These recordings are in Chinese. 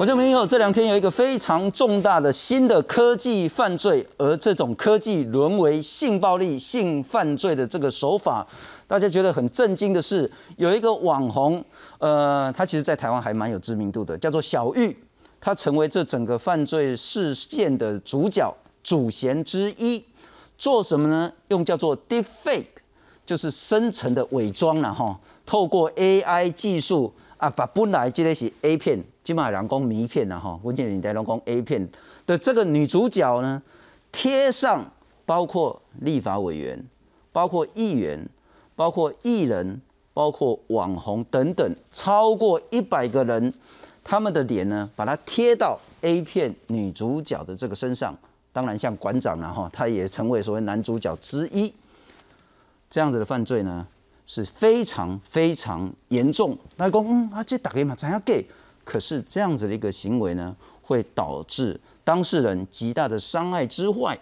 我这边有这两天有一个非常重大的新的科技犯罪，而这种科技沦为性暴力、性犯罪的这个手法，大家觉得很震惊的是，有一个网红，呃，他其实在台湾还蛮有知名度的，叫做小玉，他成为这整个犯罪事件的主角、主嫌之一。做什么呢？用叫做 deepfake，就是生成的伪装了哈，透过 AI 技术。啊，把本来这个是 A 片，基本上人工迷片呐哈，文件里在讲 A 片的这个女主角呢，贴上包括立法委员、包括议员、包括艺人、包括网红等等，超过一百个人，他们的脸呢，把它贴到 A 片女主角的这个身上。当然，像馆长呢哈，他也成为所谓男主角之一。这样子的犯罪呢？是非常非常严重。那讲，嗯，啊，这打给嘛，怎样给？可是这样子的一个行为呢，会导致当事人极大的伤害之外。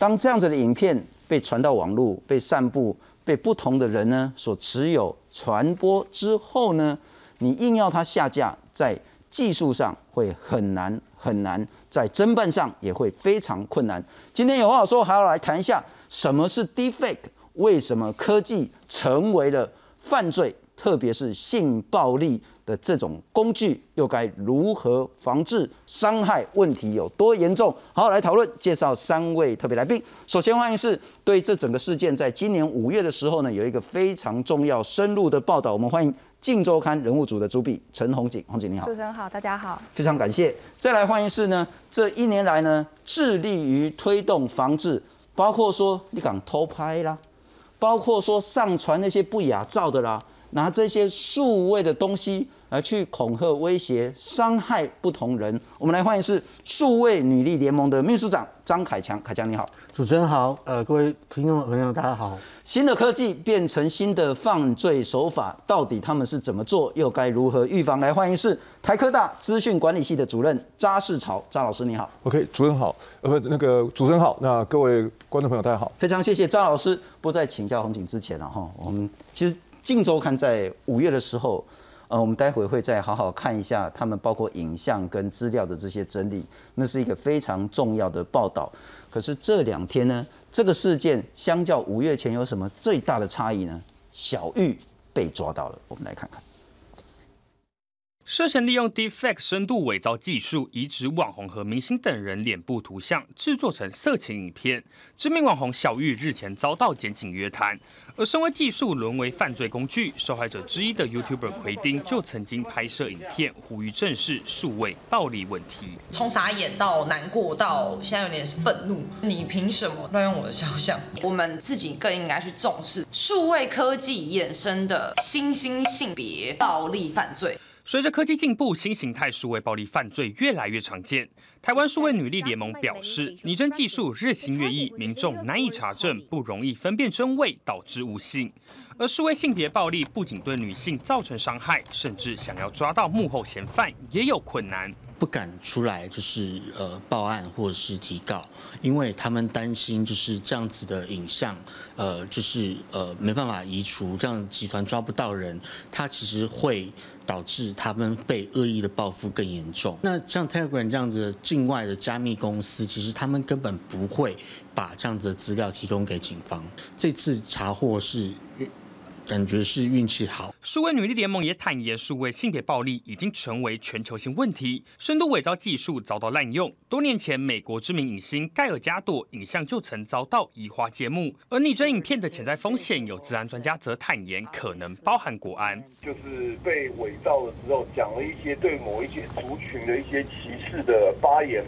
当这样子的影片被传到网络、被散布、被不同的人呢所持有、传播之后呢，你硬要它下架，在技术上会很难很难，在侦办上也会非常困难。今天有话说，还要来谈一下什么是 Deepfake。为什么科技成为了犯罪，特别是性暴力的这种工具，又该如何防治？伤害问题有多严重？好，来讨论，介绍三位特别来宾。首先欢迎是对这整个事件，在今年五月的时候呢，有一个非常重要、深入的报道。我们欢迎《镜周刊》人物组的主笔陈红景，红景你好。主持人好，大家好。非常感谢。再来欢迎是呢，这一年来呢，致力于推动防治，包括说你敢偷拍啦。包括说上传那些不雅照的啦，拿这些数位的东西来去恐吓、威胁、伤害不同人。我们来欢迎是数位女力联盟的秘书长张凯强，凯强你好，主持人好，呃，各位听众朋友大家好。新的科技变成新的犯罪手法，到底他们是怎么做，又该如何预防？来欢迎是台科大资讯管理系的主任扎世潮，扎老师你好。OK，主任好，呃不，那个主持人好，那各位观众朋友大家好，非常谢谢扎老师。不在请教红景之前了哈，我们其实《近周刊》在五月的时候，呃，我们待会会再好好看一下他们包括影像跟资料的这些整理，那是一个非常重要的报道。可是这两天呢，这个事件相较五月前有什么最大的差异呢？小玉被抓到了，我们来看看。涉嫌利用 Deepfake 深度伪造技术，移植网红和明星等人脸部图像，制作成色情影片。知名网红小玉日前遭到检警约谈，而身为技术沦为犯罪工具，受害者之一的 YouTuber 奎丁就曾经拍摄影片，呼吁正视数位暴力问题。从傻眼到难过到现在有点愤怒，你凭什么乱用我的肖像？我们自己更应该去重视数位科技衍生的新兴性别暴力犯罪。随着科技进步，新形态数位暴力犯罪越来越常见。台湾数位女力联盟表示，拟真技术日新月异，民众难以查证，不容易分辨真伪，导致误信。而数位性别暴力不仅对女性造成伤害，甚至想要抓到幕后嫌犯也有困难。不敢出来就是呃报案或者是提告，因为他们担心就是这样子的影像，呃就是呃没办法移除，这样集团抓不到人，他其实会导致他们被恶意的报复更严重。那像 Telegram 这样子境外的加密公司，其实他们根本不会把这样子的资料提供给警方。这次查获是。感觉是运气好。数位女力联盟也坦言，数位性别暴力已经成为全球性问题，深度伪造技术遭到滥用。多年前，美国知名影星盖尔加朵影像就曾遭到移花接木。而拟真影片的潜在风险，有治安专家则坦言，可能包含国安。就是被伪造了之后，讲了一些对某一些族群的一些歧视的发言，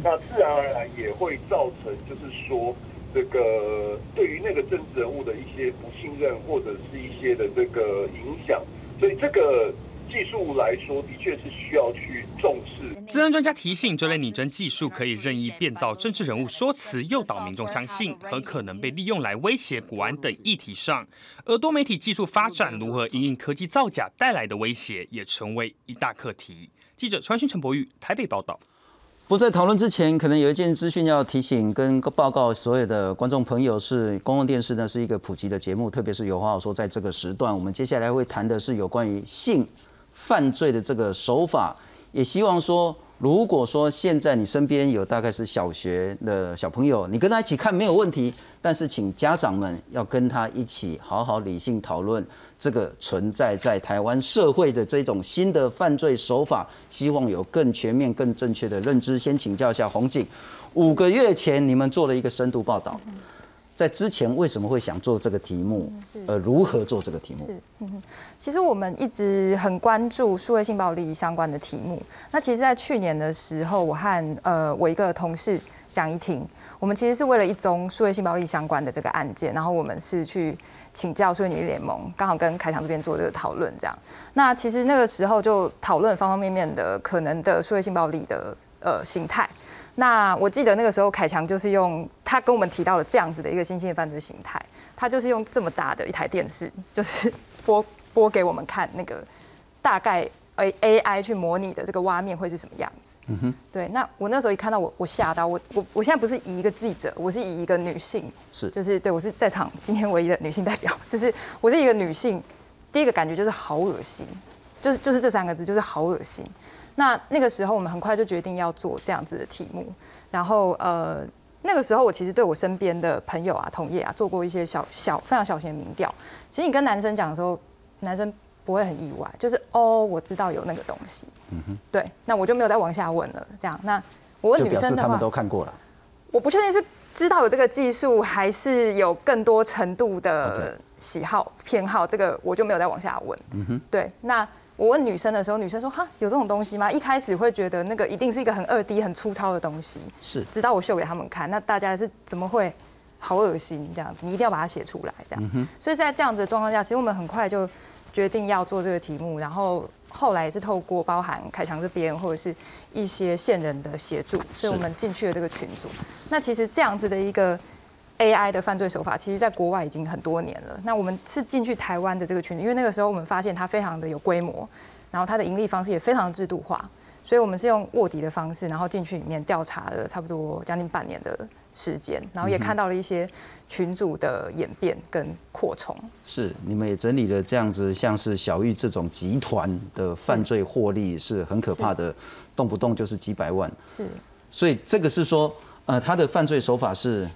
那自然而然也会造成，就是说。这个对于那个政治人物的一些不信任，或者是一些的这个影响，所以这个技术来说，的确是需要去重视。治安专家提醒，这类拟真技术可以任意变造政治人物说辞，诱导民众相信，很可能被利用来威胁国安等议题上。而多媒体技术发展如何应应科技造假带来的威胁，也成为一大课题。记者川讯陈博宇台北报道。不在讨论之前，可能有一件资讯要提醒跟报告所有的观众朋友：是公共电视呢是一个普及的节目，特别是有话好说，在这个时段，我们接下来会谈的是有关于性犯罪的这个手法，也希望说，如果说现在你身边有大概是小学的小朋友，你跟他一起看没有问题，但是请家长们要跟他一起好好理性讨论这个存在在台湾社会的这种新的犯罪手法，希望有更全面、更正确的认知。先请教一下洪景，五个月前你们做了一个深度报道。在之前为什么会想做这个题目？呃，如何做这个题目？是，嗯其实我们一直很关注数位性暴力相关的题目。那其实，在去年的时候，我和呃我一个同事蒋一婷，我们其实是为了一宗数位性暴力相关的这个案件，然后我们是去请教数位女力联盟，刚好跟凯翔这边做这个讨论，这样。那其实那个时候就讨论方方面面的可能的数位性暴力的呃形态。那我记得那个时候，凯强就是用他跟我们提到了这样子的一个新兴的犯罪形态，他就是用这么大的一台电视，就是 播播给我们看那个大概 A A I 去模拟的这个挖面会是什么样子。嗯哼，对。那我那时候一看到我，我吓到我，我我现在不是以一个记者，我是以一个女性，是就是对我是在场今天唯一的女性代表，就是我是一个女性，第一个感觉就是好恶心，就是就是这三个字，就是好恶心。那那个时候，我们很快就决定要做这样子的题目。然后，呃，那个时候我其实对我身边的朋友啊、同业啊做过一些小小非常小型的民调。其实你跟男生讲的时候，男生不会很意外，就是哦，我知道有那个东西。嗯哼。对，那我就没有再往下问了。这样，那我问女生的话，他们都看过了。我不确定是知道有这个技术，还是有更多程度的喜好偏好，这个我就没有再往下问。嗯哼。对，那。我问女生的时候，女生说：“哈，有这种东西吗？”一开始会觉得那个一定是一个很二 D、很粗糙的东西。是。直到我秀给他们看，那大家是怎么会好恶心这样子？你一定要把它写出来这样。所以在这样子的状况下，其实我们很快就决定要做这个题目，然后后来也是透过包含凯强这边或者是一些线人的协助，所以我们进去了这个群组。那其实这样子的一个。AI 的犯罪手法，其实在国外已经很多年了。那我们是进去台湾的这个群，因为那个时候我们发现它非常的有规模，然后它的盈利方式也非常制度化，所以我们是用卧底的方式，然后进去里面调查了差不多将近半年的时间，然后也看到了一些群组的演变跟扩充。是，你们也整理了这样子，像是小玉这种集团的犯罪获利是很可怕的，动不动就是几百万。是，所以这个是说，呃，他的犯罪手法是。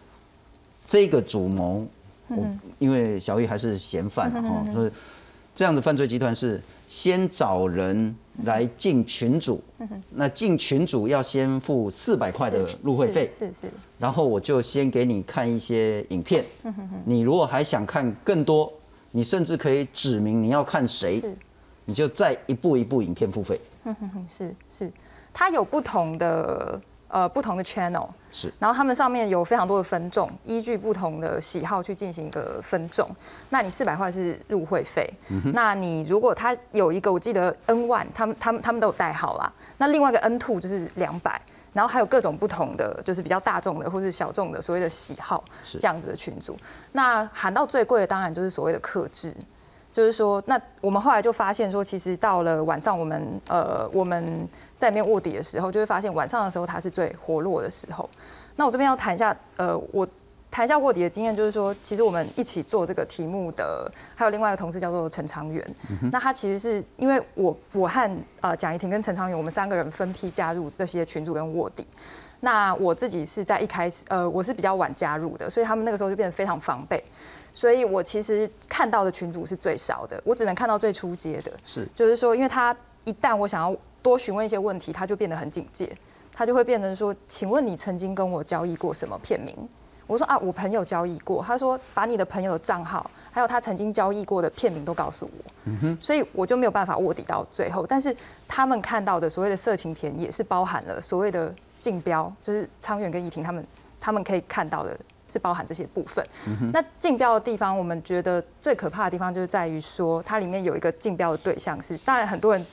这个主谋，我因为小玉还是嫌犯哈，所以这样的犯罪集团是先找人来进群主，那进群主要先付四百块的入会费，是是，然后我就先给你看一些影片，你如果还想看更多，你甚至可以指明你要看谁，你就再一步一步影片付费，是是，它有不同的。呃，不同的 channel 是，然后他们上面有非常多的分众，依据不同的喜好去进行一个分众。那你四百块是入会费，那你如果他有一个，我记得 N one，他们他们他们都有代号啦。那另外一个 N two 就是两百，然后还有各种不同的，就是比较大众的或是小众的所谓的喜好这样子的群组。那喊到最贵的当然就是所谓的克制。就是说，那我们后来就发现说，其实到了晚上，我们呃我们在里面卧底的时候，就会发现晚上的时候它是最活络的时候。那我这边要谈一下，呃，我谈一下卧底的经验，就是说，其实我们一起做这个题目的还有另外一个同事叫做陈长元。那他其实是因为我我和呃蒋怡婷跟陈长元，我们三个人分批加入这些群组跟卧底。那我自己是在一开始，呃，我是比较晚加入的，所以他们那个时候就变得非常防备。所以我其实看到的群组是最少的，我只能看到最初阶的。是，就是说，因为他一旦我想要多询问一些问题，他就变得很警戒，他就会变成说：“请问你曾经跟我交易过什么片名？”我说：“啊，我朋友交易过。”他说：“把你的朋友的账号，还有他曾经交易过的片名都告诉我。”嗯哼。所以我就没有办法卧底到最后，但是他们看到的所谓的色情田也是包含了所谓的竞标，就是昌远跟怡婷他们他们可以看到的。是包含这些部分。那竞标的地方，我们觉得最可怕的地方就是在于说，它里面有一个竞标的对象是，当然很多人，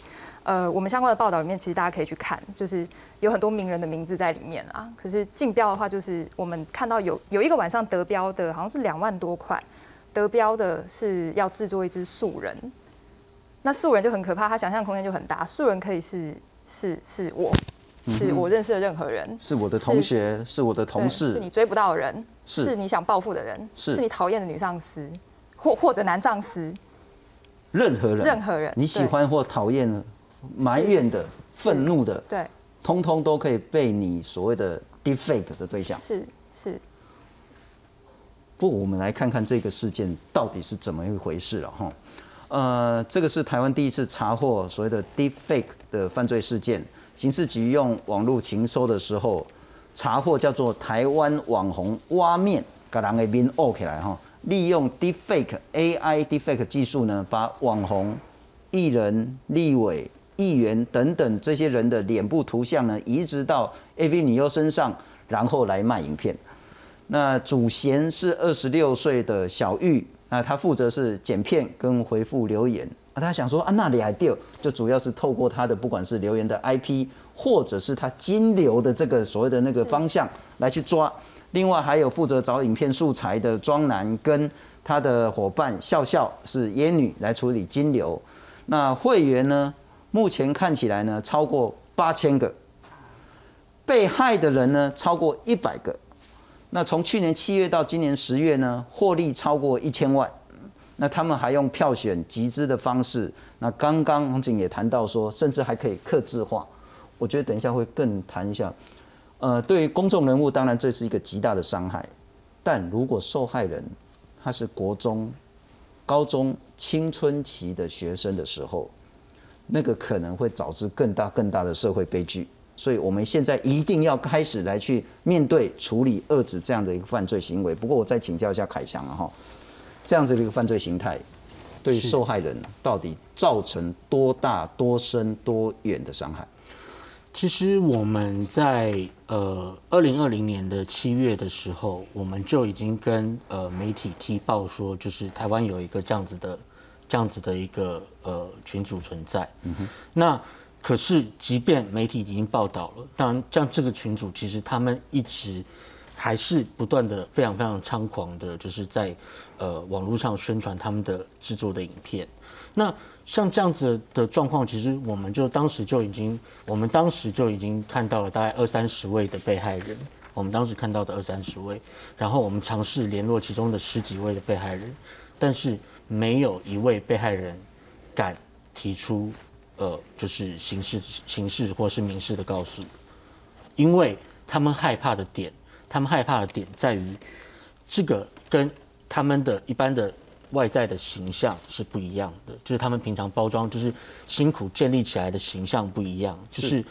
呃，我们相关的报道里面，其实大家可以去看，就是有很多名人的名字在里面啊。可是竞标的话，就是我们看到有有一个晚上得标的，好像是两万多块，得标的是要制作一只素人。那素人就很可怕，他想象空间就很大，素人可以是是是我。是我认识的任何人，是我的同学，是我的同事，是你追不到的人，是你想报复的人，是你讨厌的女上司，或或者男上司，任何人，任何人，你喜欢或讨厌、埋怨的，愤怒的，对，通通都可以被你所谓的 deepfake 的对象。是是。不，我们来看看这个事件到底是怎么一回事了哈。呃，这个是台湾第一次查获所谓的 deepfake 的犯罪事件，刑事局用网络情搜的时候查获叫做台湾网红挖面，把人的面挖起来哈，利用 deepfake AI deepfake 技术呢，把网红、艺人、立委、议员等等这些人的脸部图像呢，移植到 AV 女优身上，然后来卖影片。那主嫌是二十六岁的小玉，那他负责是剪片跟回复留言啊。他想说啊，那里还掉，就主要是透过他的不管是留言的 IP，或者是他金流的这个所谓的那个方向来去抓。另外还有负责找影片素材的庄男跟他的伙伴笑笑是耶女来处理金流。那会员呢，目前看起来呢超过八千个，被害的人呢超过一百个。那从去年七月到今年十月呢，获利超过一千万。那他们还用票选集资的方式。那刚刚洪景也谈到说，甚至还可以克制化。我觉得等一下会更谈一下。呃，对于公众人物，当然这是一个极大的伤害。但如果受害人他是国中、高中青春期的学生的时候，那个可能会导致更大更大的社会悲剧。所以，我们现在一定要开始来去面对、处理、遏制这样的一个犯罪行为。不过，我再请教一下凯翔了哈，这样子的一个犯罪形态，对受害人到底造成多大、多深、多远的伤害？其实我们在呃二零二零年的七月的时候，我们就已经跟呃媒体踢爆说，就是台湾有一个这样子的、这样子的一个呃群组存在。嗯哼，那。可是，即便媒体已经报道了，当然，像这个群组，其实他们一直还是不断的、非常非常猖狂的，就是在呃网络上宣传他们的制作的影片。那像这样子的状况，其实我们就当时就已经，我们当时就已经看到了大概二三十位的被害人。我们当时看到的二三十位，然后我们尝试联络其中的十几位的被害人，但是没有一位被害人敢提出。呃，就是刑事、刑事或是民事的告诉，因为他们害怕的点，他们害怕的点在于，这个跟他们的一般的外在的形象是不一样的，就是他们平常包装就是辛苦建立起来的形象不一样，就是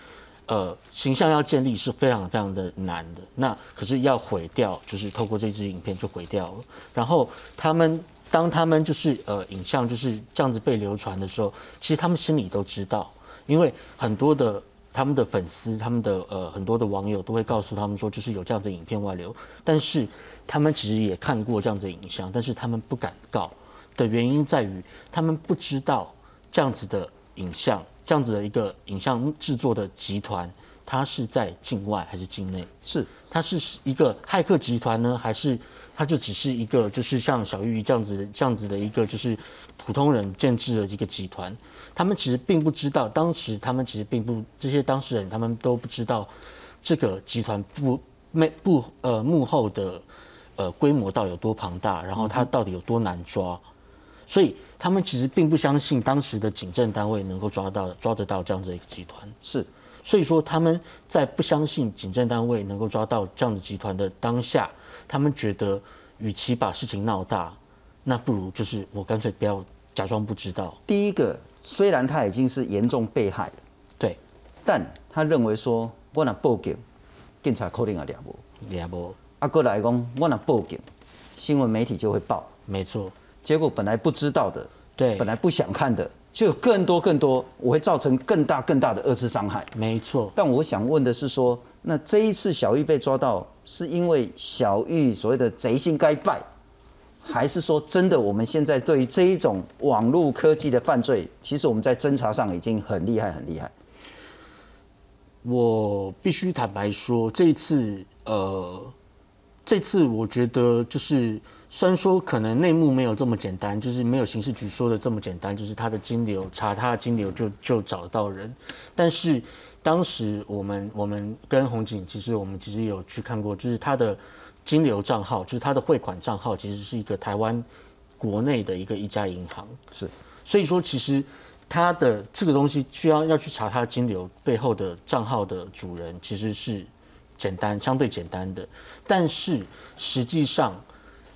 呃形象要建立是非常非常的难的，那可是要毁掉，就是透过这支影片就毁掉了，然后他们。当他们就是呃影像就是这样子被流传的时候，其实他们心里都知道，因为很多的他们的粉丝、他们的呃很多的网友都会告诉他们说，就是有这样子影片外流，但是他们其实也看过这样子的影像，但是他们不敢告的原因在于，他们不知道这样子的影像，这样子的一个影像制作的集团，它是在境外还是境内？是，它是一个骇客集团呢，还是？它就只是一个，就是像小玉这样子、这样子的一个，就是普通人建制的一个集团。他们其实并不知道，当时他们其实并不，这些当事人他们都不知道这个集团不没不呃幕后的呃规模到底有多庞大，然后他到底有多难抓。所以他们其实并不相信当时的警政单位能够抓到抓得到这样子一个集团。是，所以说他们在不相信警政单位能够抓到这样子集团的当下。他们觉得，与其把事情闹大，那不如就是我干脆不要假装不知道。第一个，虽然他已经是严重被害了，对，但他认为说，我那报警，警察肯定也抓不，抓不。阿哥来讲，我那报警，新闻媒体就会报，没错。结果本来不知道的，对，本来不想看的，就有更多更多，我会造成更大更大的二次伤害。没错。但我想问的是说，那这一次小玉被抓到。是因为小玉所谓的贼心该败，还是说真的？我们现在对于这一种网络科技的犯罪，其实我们在侦查上已经很厉害，很厉害。我必须坦白说，这一次，呃，这次我觉得就是，虽然说可能内幕没有这么简单，就是没有刑事局说的这么简单，就是他的金流查他的金流就就找到人，但是。当时我们我们跟红景，其实我们其实有去看过，就是他的金流账号，就是他的汇款账号，其实是一个台湾国内的一个一家银行。是，所以说其实他的这个东西需要要去查他金流背后的账号的主人，其实是简单相对简单的，但是实际上。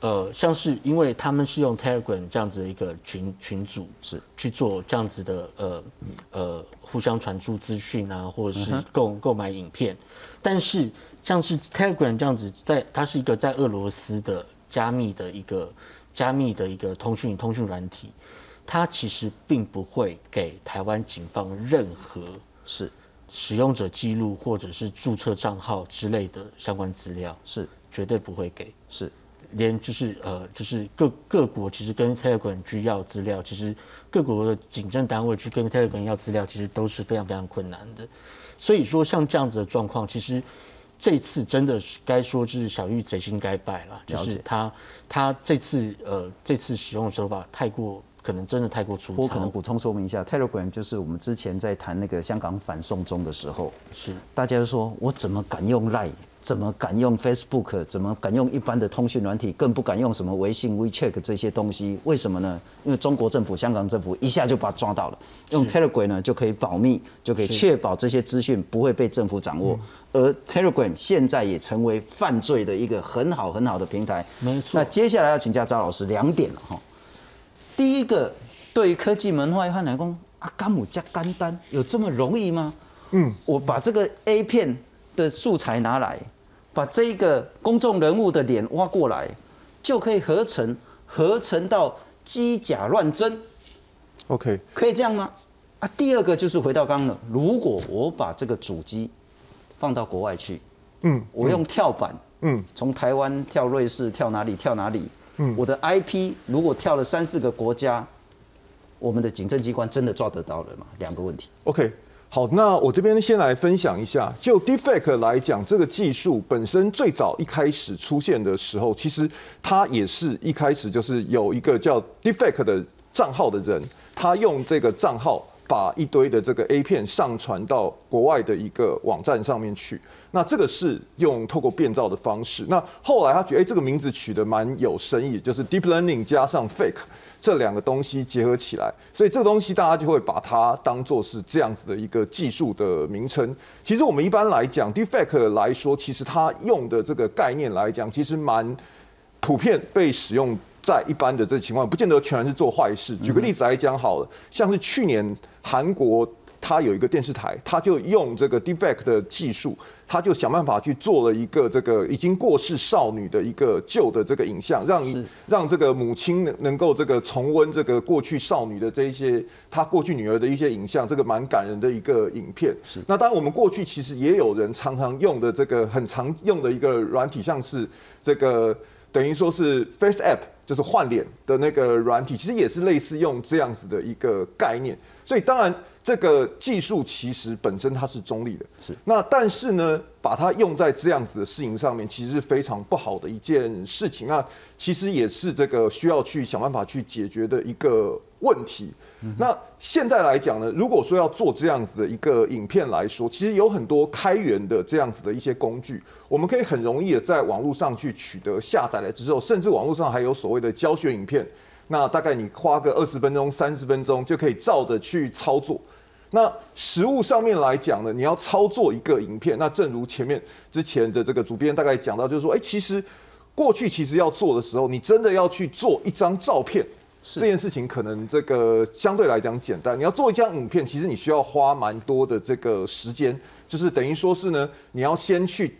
呃，像是因为他们是用 Telegram 这样子的一个群群组是。去做这样子的呃呃互相传输资讯啊，或者是购购买影片，但是像是 Telegram 这样子，在它是一个在俄罗斯的加密的一个加密的一个通讯通讯软体，它其实并不会给台湾警方任何是使用者记录或者是注册账号之类的相关资料，是绝对不会给是。连就是呃，就是各各国其实跟 Telegram 去要资料，其实各国的警政单位去跟 Telegram 要资料，其实都是非常非常困难的。所以说，像这样子的状况，其实这次真的是该说是小玉贼心该败了，就是他他这次呃这次使用的手法太过，可能真的太过粗糙。我可能补充说明一下，Telegram 就是我们之前在谈那个香港反送中的时候，是大家都说我怎么敢用 Line。怎么敢用 Facebook？怎么敢用一般的通讯软体？更不敢用什么微信、WeChat 这些东西？为什么呢？因为中国政府、香港政府一下就把抓到了。用 Telegram 呢，就可以保密，就可以确保这些资讯不会被政府掌握。而 Telegram 现在也成为犯罪的一个很好很好的平台。没错。那接下来要请教赵老师两点了哈。第一个，对于科技门外汉来讲，啊，甘姆加甘丹有这么容易吗？嗯，我把这个 A 片的素材拿来。把这个公众人物的脸挖过来，就可以合成，合成到机甲乱真。OK，可以这样吗？啊，第二个就是回到刚刚了，如果我把这个主机放到国外去，嗯，我用跳板，嗯，从台湾跳瑞士，跳哪里跳哪里，嗯，我的 IP 如果跳了三四个国家，我们的警政机关真的抓得到了吗？两个问题。OK。好，那我这边先来分享一下，就 Deepfake 来讲，这个技术本身最早一开始出现的时候，其实它也是一开始就是有一个叫 Deepfake 的账号的人，他用这个账号把一堆的这个 A 片上传到国外的一个网站上面去。那这个是用透过变造的方式。那后来他觉得，哎，这个名字取得蛮有深意，就是 Deep Learning 加上 Fake。这两个东西结合起来，所以这个东西大家就会把它当做是这样子的一个技术的名称。其实我们一般来讲，defect 来说，其实它用的这个概念来讲，其实蛮普遍被使用在一般的这情况，不见得全是做坏事。举个例子来讲好了，像是去年韩国。它有一个电视台，它就用这个 defect 的技术，它就想办法去做了一个这个已经过世少女的一个旧的这个影像，让让这个母亲能能够这个重温这个过去少女的这一些她过去女儿的一些影像，这个蛮感人的一个影片。是。那当然，我们过去其实也有人常常用的这个很常用的一个软体，像是这个等于说是 Face App，就是换脸的那个软体，其实也是类似用这样子的一个概念。所以当然。这个技术其实本身它是中立的，是那但是呢，把它用在这样子的事情上面，其实是非常不好的一件事情。那其实也是这个需要去想办法去解决的一个问题。那现在来讲呢，如果说要做这样子的一个影片来说，其实有很多开源的这样子的一些工具，我们可以很容易的在网络上去取得下载了之后，甚至网络上还有所谓的教学影片，那大概你花个二十分钟、三十分钟就可以照着去操作。那实物上面来讲呢，你要操作一个影片，那正如前面之前的这个主编大概讲到，就是说，哎，其实过去其实要做的时候，你真的要去做一张照片，这件事情可能这个相对来讲简单。你要做一张影片，其实你需要花蛮多的这个时间，就是等于说是呢，你要先去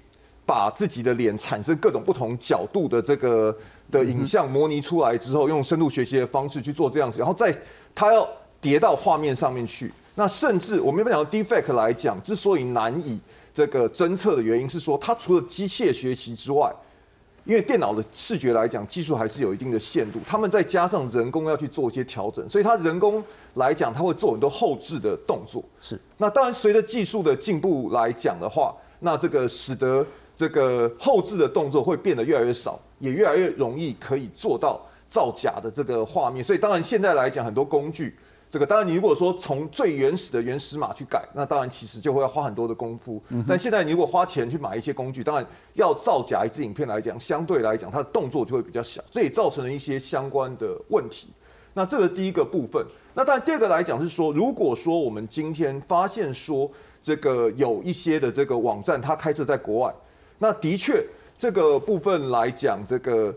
把自己的脸产生各种不同角度的这个的影像模拟出来之后，用深度学习的方式去做这样子，然后再它要叠到画面上面去。那甚至我们一般讲 defect 来讲，之所以难以这个侦测的原因是说，它除了机械学习之外，因为电脑的视觉来讲，技术还是有一定的限度，他们再加上人工要去做一些调整，所以它人工来讲，它会做很多后置的动作。是。那当然，随着技术的进步来讲的话，那这个使得这个后置的动作会变得越来越少，也越来越容易可以做到造假的这个画面。所以当然现在来讲，很多工具。这个当然，你如果说从最原始的原始码去改，那当然其实就会要花很多的功夫。但现在你如果花钱去买一些工具，当然要造假一支影片来讲，相对来讲它的动作就会比较小，这也造成了一些相关的问题。那这个第一个部分。那当然第二个来讲是说，如果说我们今天发现说这个有一些的这个网站它开设在国外，那的确这个部分来讲，这个。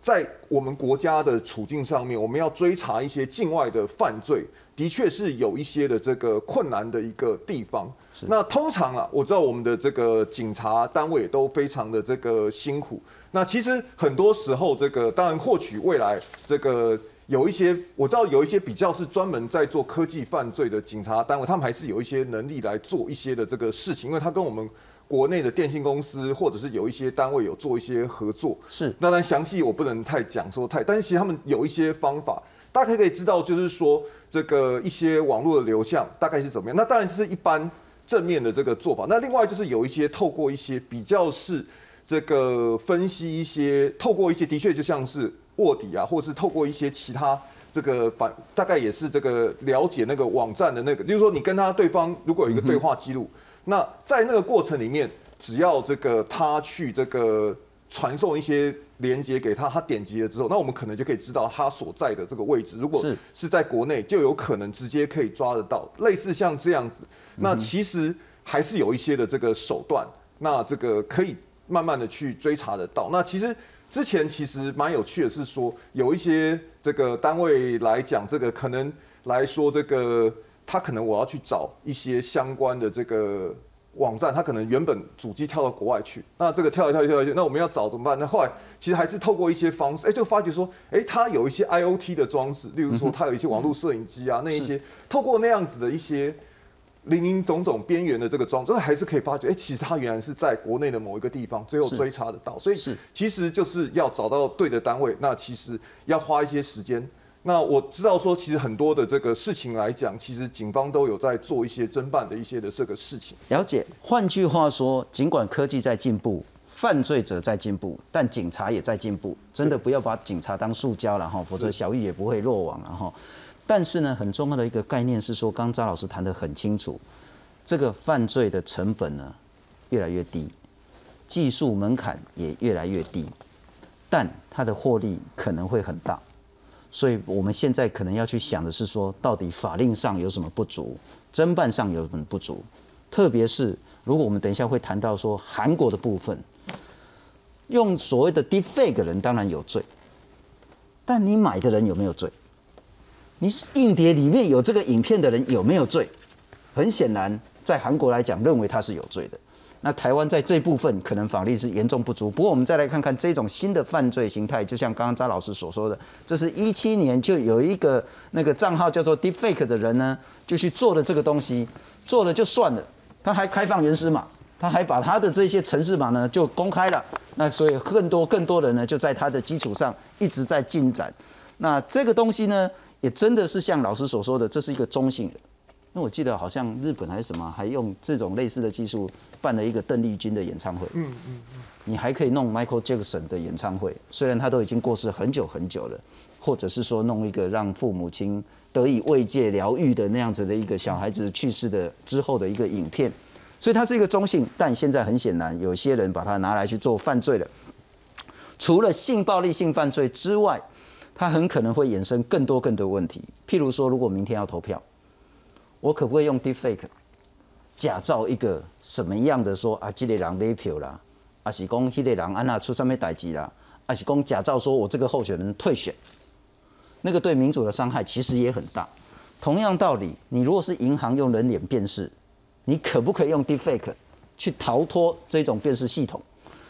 在我们国家的处境上面，我们要追查一些境外的犯罪，的确是有一些的这个困难的一个地方。那通常啊，我知道我们的这个警察单位都非常的这个辛苦。那其实很多时候，这个当然获取未来这个有一些，我知道有一些比较是专门在做科技犯罪的警察单位，他们还是有一些能力来做一些的这个事情，因为他跟我们。国内的电信公司，或者是有一些单位有做一些合作，是。当然详细我不能太讲说太，但是其实他们有一些方法，大概可以知道，就是说这个一些网络的流向大概是怎么样。那当然这是一般正面的这个做法。那另外就是有一些透过一些比较是这个分析一些，透过一些的确就像是卧底啊，或者是透过一些其他这个反，大概也是这个了解那个网站的那个，就是说你跟他对方如果有一个对话记录。那在那个过程里面，只要这个他去这个传送一些连接给他，他点击了之后，那我们可能就可以知道他所在的这个位置。如果是在国内，就有可能直接可以抓得到。类似像这样子，那其实还是有一些的这个手段，那这个可以慢慢的去追查得到。那其实之前其实蛮有趣的是说，有一些这个单位来讲，这个可能来说这个。他可能我要去找一些相关的这个网站，他可能原本主机跳到国外去，那这个跳一跳一跳一跳，那我们要找怎么办？那后来其实还是透过一些方式，哎，就发觉说，哎，他有一些 IOT 的装置，例如说他有一些网络摄影机啊，那一些透过那样子的一些零零总总边缘的这个装置，还是可以发觉，哎，其实他原来是在国内的某一个地方，最后追查得到。所以是其实就是要找到对的单位，那其实要花一些时间。那我知道说，其实很多的这个事情来讲，其实警方都有在做一些侦办的一些的这个事情。了解。换句话说，尽管科技在进步，犯罪者在进步，但警察也在进步。真的不要把警察当塑胶了哈，否则小玉也不会落网了哈。但是呢，很重要的一个概念是说，刚刚张老师谈得很清楚，这个犯罪的成本呢越来越低，技术门槛也越来越低，但它的获利可能会很大。所以我们现在可能要去想的是说，到底法令上有什么不足，侦办上有什么不足？特别是如果我们等一下会谈到说韩国的部分，用所谓的 defake 人当然有罪，但你买的人有没有罪？你硬碟里面有这个影片的人有没有罪？很显然，在韩国来讲，认为他是有罪的。那台湾在这部分可能法律是严重不足，不过我们再来看看这种新的犯罪形态，就像刚刚张老师所说的，这是一七年就有一个那个账号叫做 Deepfake 的人呢，就去做了这个东西，做了就算了，他还开放原始码，他还把他的这些程式码呢就公开了，那所以更多更多人呢就在他的基础上一直在进展，那这个东西呢也真的是像老师所说的，这是一个中性的。因为我记得好像日本还是什么，还用这种类似的技术办了一个邓丽君的演唱会。嗯嗯嗯。你还可以弄 Michael Jackson 的演唱会，虽然他都已经过世很久很久了，或者是说弄一个让父母亲得以慰藉疗愈的那样子的一个小孩子去世的之后的一个影片，所以它是一个中性，但现在很显然有些人把它拿来去做犯罪了。除了性暴力性犯罪之外，它很可能会衍生更多更多问题。譬如说，如果明天要投票。我可不可以用 deepfake 假造一个什么样的说啊，这个人买票啦，啊是讲迄个人安娜出上面代志啦，啊是讲假造说我这个候选人退选，那个对民主的伤害其实也很大。同样道理，你如果是银行用人脸辨识，你可不可以用 deepfake 去逃脱这种辨识系统？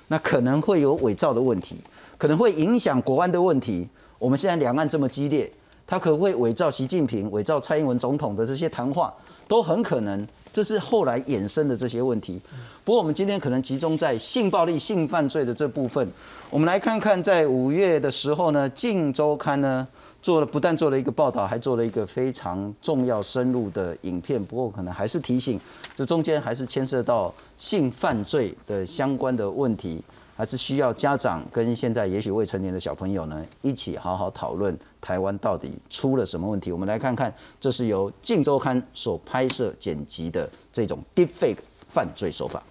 那可能会有伪造的问题，可能会影响国安的问题。我们现在两岸这么激烈。他可会伪造习近平、伪造蔡英文总统的这些谈话，都很可能，这是后来衍生的这些问题。不过我们今天可能集中在性暴力、性犯罪的这部分。我们来看看，在五月的时候呢，《镜周刊》呢做了不但做了一个报道，还做了一个非常重要、深入的影片。不过可能还是提醒，这中间还是牵涉到性犯罪的相关的问题。还是需要家长跟现在也许未成年的小朋友呢，一起好好讨论台湾到底出了什么问题。我们来看看，这是由《镜周刊》所拍摄剪辑的这种 deepfake 犯罪手法。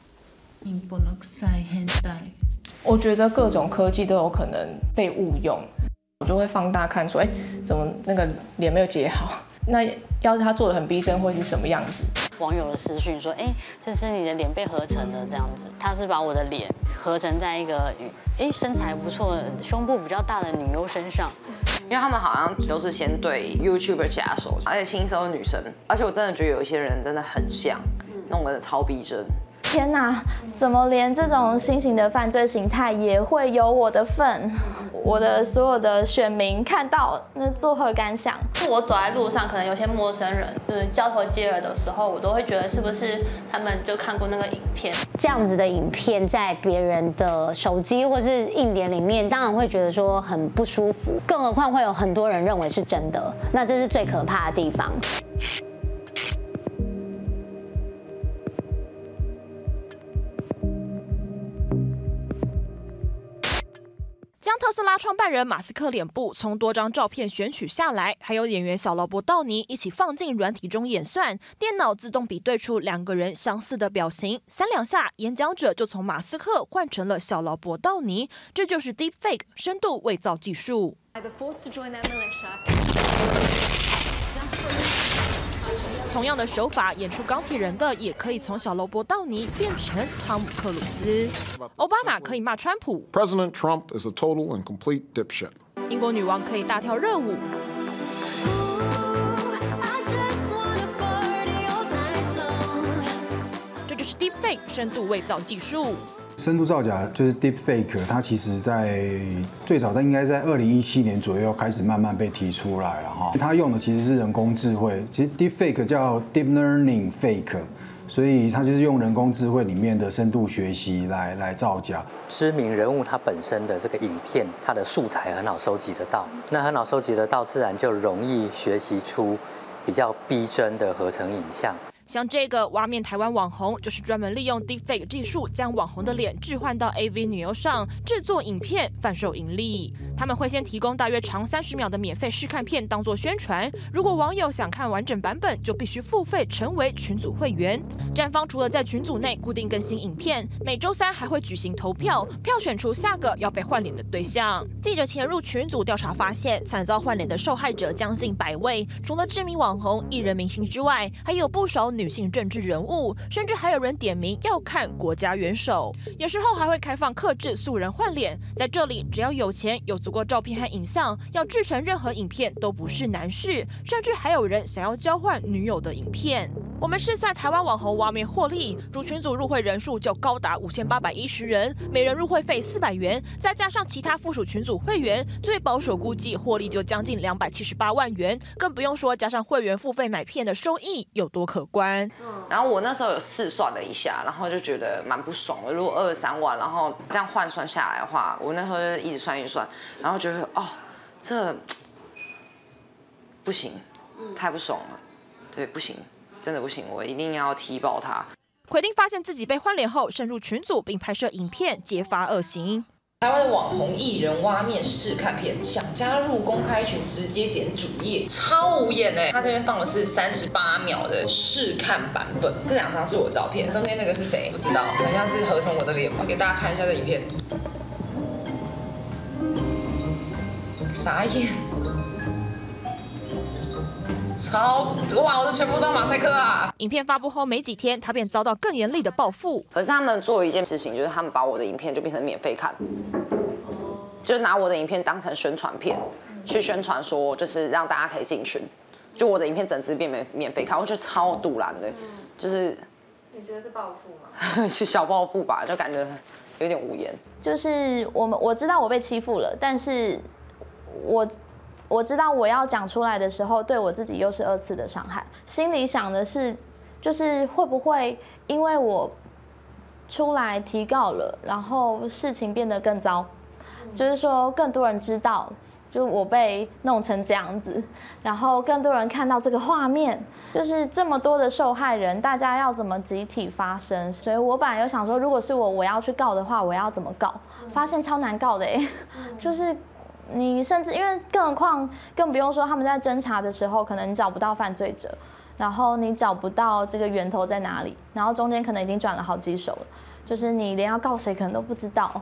我觉得各种科技都有可能被误用。我就会放大看，说，哎，怎么那个脸没有结好？那要是他做的很逼真，会是什么样子？网友的私讯说，哎，这是你的脸被合成的这样子。他是把我的脸合成在一个，哎，身材不错、胸部比较大的女优身上。因为他们好像都是先对 YouTuber 下手，而且轻松的女生，而且我真的觉得有一些人真的很像，弄得超逼真。天哪，怎么连这种新型的犯罪形态也会有我的份？我的所有的选民看到那作何感想？我走在路上，可能有些陌生人就是交头接耳的时候，我都会觉得是不是他们就看过那个影片？这样子的影片在别人的手机或是硬碟里面，当然会觉得说很不舒服，更何况会有很多人认为是真的，那这是最可怕的地方。将特斯拉创办人马斯克脸部从多张照片选取下来，还有演员小劳勃道尼一起放进软体中演算，电脑自动比对出两个人相似的表情，三两下，演讲者就从马斯克换成了小劳勃道尼，这就是 Deepfake 深度伪造技术。同样的手法演出钢铁人的，也可以从小罗伯道尼变成汤姆克鲁斯。奥巴马可以骂川普，President Trump is a total and complete dipshit。英国女王可以大跳热舞，这就是 Deepfake 深度伪造技术。深度造假就是 Deep Fake，它其实在最早，它应该在二零一七年左右开始慢慢被提出来了哈。它用的其实是人工智慧，其实 Deep Fake 叫 Deep Learning Fake，所以它就是用人工智慧里面的深度学习来来造假。知名人物他本身的这个影片，它的素材很好收集得到，那很好收集得到，自然就容易学习出比较逼真的合成影像。像这个挖面台湾网红，就是专门利用 Deepfake 技术，将网红的脸置换到 AV 女优上，制作影片贩售盈利。他们会先提供大约长三十秒的免费试看片当做宣传，如果网友想看完整版本，就必须付费成为群组会员。站方除了在群组内固定更新影片，每周三还会举行投票，票选出下个要被换脸的对象。记者潜入群组调查发现，惨遭换脸的受害者将近百位，除了知名网红、艺人明星之外，还有不少。女性政治人物，甚至还有人点名要看国家元首，有时候还会开放克制素人换脸。在这里，只要有钱、有足够照片和影像，要制成任何影片都不是难事。甚至还有人想要交换女友的影片。我们试算台湾网红挖面获利，主群组入会人数就高达五千八百一十人，每人入会费四百元，再加上其他附属群组会员，最保守估计获利就将近两百七十八万元。更不用说加上会员付费买片的收益有多可观。然后我那时候有试算了一下，然后就觉得蛮不爽的。如果二十三万，然后这样换算下来的话，我那时候就一直算一算，然后觉得哦，这不行，太不爽了，对，不行，真的不行，我一定要踢爆他。奎丁发现自己被换脸后，深入群组并拍摄影片揭发恶行。台湾的网红艺人挖面试看片，想加入公开群直接点主页，超无眼哎！他这边放的是三十八秒的试看版本，这两张是我的照片，中间那个是谁？不知道，好像是合成我的脸吧？给大家看一下这影片，傻眼。超哇！我的全部都马赛克啊！影片发布后没几天，他便遭到更严厉的报复。可是他们做一件事情，就是他们把我的影片就变成免费看，就是拿我的影片当成宣传片，去宣传说就是让大家可以进群，就我的影片整支变免免费看，我觉得超堵然的，就是你觉得是报复吗？是小报复吧，就感觉有点无言。就是我们我知道我被欺负了，但是我。我知道我要讲出来的时候，对我自己又是二次的伤害。心里想的是，就是会不会因为我出来提告了，然后事情变得更糟，就是说更多人知道，就我被弄成这样子，然后更多人看到这个画面，就是这么多的受害人，大家要怎么集体发声？所以我本来有想说，如果是我我要去告的话，我要怎么告？发现超难告的哎，就是。你甚至因为，更何况更不用说他们在侦查的时候，可能找不到犯罪者，然后你找不到这个源头在哪里，然后中间可能已经转了好几手了，就是你连要告谁可能都不知道。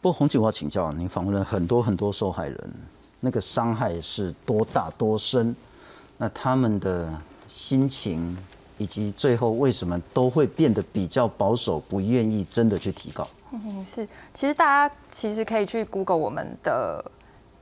不过洪警，我要请教您，访问了很多很多受害人，那个伤害是多大多深？那他们的心情以及最后为什么都会变得比较保守，不愿意真的去提告？嗯，是，其实大家其实可以去 Google 我们的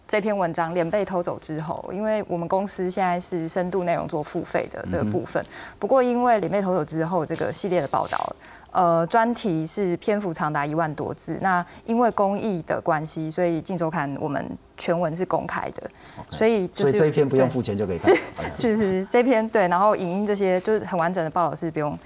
这篇文章，脸被偷走之后，因为我们公司现在是深度内容做付费的这个部分，不过因为脸被偷走之后这个系列的报道。呃，专题是篇幅长达一万多字。那因为公益的关系，所以《镜周刊》我们全文是公开的，所以所以这一篇不用付钱就可以看。是是是，这篇对，然后影音这些就是很完整的报道是不用。